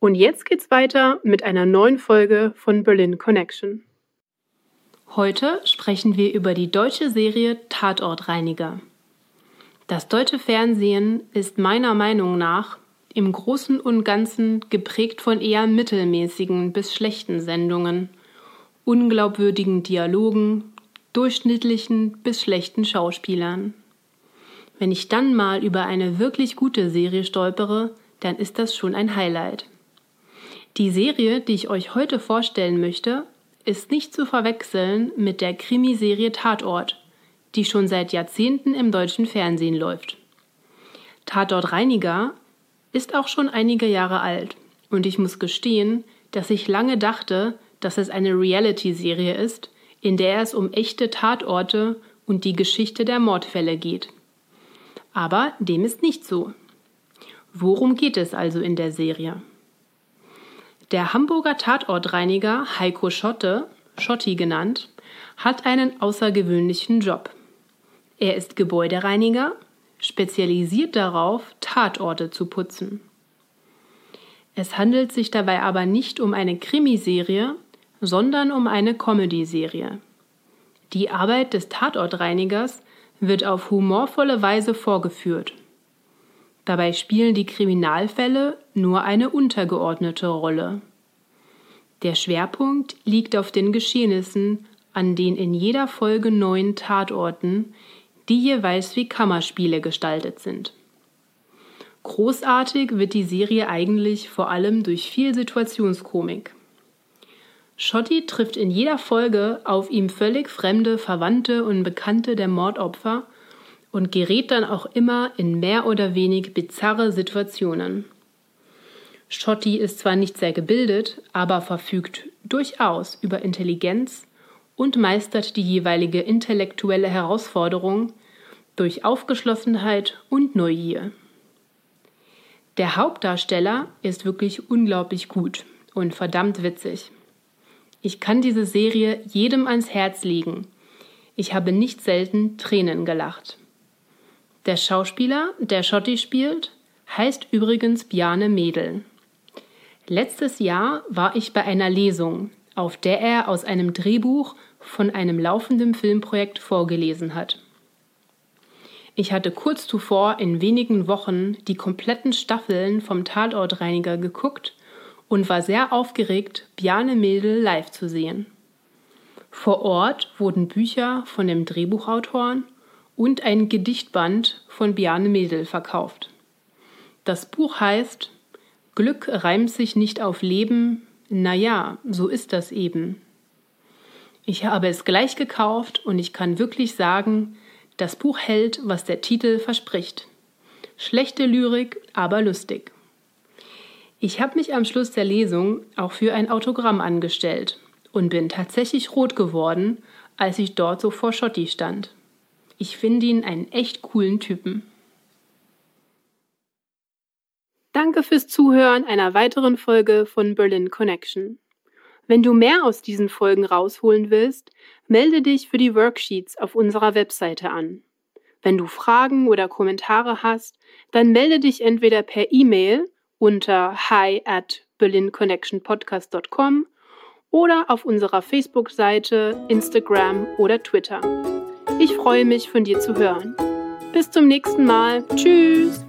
Und jetzt geht's weiter mit einer neuen Folge von Berlin Connection. Heute sprechen wir über die deutsche Serie Tatortreiniger. Das deutsche Fernsehen ist meiner Meinung nach im Großen und Ganzen geprägt von eher mittelmäßigen bis schlechten Sendungen, unglaubwürdigen Dialogen, durchschnittlichen bis schlechten Schauspielern. Wenn ich dann mal über eine wirklich gute Serie stolpere, dann ist das schon ein Highlight. Die Serie, die ich euch heute vorstellen möchte, ist nicht zu verwechseln mit der Krimiserie Tatort, die schon seit Jahrzehnten im deutschen Fernsehen läuft. Tatort Reiniger ist auch schon einige Jahre alt und ich muss gestehen, dass ich lange dachte, dass es eine Reality-Serie ist, in der es um echte Tatorte und die Geschichte der Mordfälle geht. Aber dem ist nicht so. Worum geht es also in der Serie? Der Hamburger Tatortreiniger Heiko Schotte, Schotti genannt, hat einen außergewöhnlichen Job. Er ist Gebäudereiniger, spezialisiert darauf, Tatorte zu putzen. Es handelt sich dabei aber nicht um eine Krimiserie, sondern um eine Comedy-Serie. Die Arbeit des Tatortreinigers wird auf humorvolle Weise vorgeführt. Dabei spielen die Kriminalfälle nur eine untergeordnete Rolle. Der Schwerpunkt liegt auf den Geschehnissen an den in jeder Folge neuen Tatorten, die jeweils wie Kammerspiele gestaltet sind. Großartig wird die Serie eigentlich vor allem durch viel Situationskomik. Schotti trifft in jeder Folge auf ihm völlig fremde Verwandte und Bekannte der Mordopfer und gerät dann auch immer in mehr oder wenig bizarre Situationen. Schotti ist zwar nicht sehr gebildet, aber verfügt durchaus über Intelligenz und meistert die jeweilige intellektuelle Herausforderung durch Aufgeschlossenheit und Neugier. Der Hauptdarsteller ist wirklich unglaublich gut und verdammt witzig. Ich kann diese Serie jedem ans Herz legen. Ich habe nicht selten Tränen gelacht. Der Schauspieler, der Schotti spielt, heißt übrigens Bjane Mädel. Letztes Jahr war ich bei einer Lesung, auf der er aus einem Drehbuch von einem laufenden Filmprojekt vorgelesen hat. Ich hatte kurz zuvor in wenigen Wochen die kompletten Staffeln vom Tatortreiniger geguckt und war sehr aufgeregt, Bjane Mädel live zu sehen. Vor Ort wurden Bücher von dem Drehbuchautoren und ein Gedichtband von Biane Mädel verkauft. Das Buch heißt Glück reimt sich nicht auf Leben, na ja, so ist das eben. Ich habe es gleich gekauft und ich kann wirklich sagen, das Buch hält, was der Titel verspricht. Schlechte Lyrik, aber lustig. Ich habe mich am Schluss der Lesung auch für ein Autogramm angestellt und bin tatsächlich rot geworden, als ich dort so vor Schotti stand. Ich finde ihn einen echt coolen Typen. Danke fürs Zuhören einer weiteren Folge von Berlin Connection. Wenn du mehr aus diesen Folgen rausholen willst, melde dich für die Worksheets auf unserer Webseite an. Wenn du Fragen oder Kommentare hast, dann melde dich entweder per E-Mail unter hi at berlinconnectionpodcast.com oder auf unserer Facebook-Seite, Instagram oder Twitter. Ich freue mich, von dir zu hören. Bis zum nächsten Mal. Tschüss!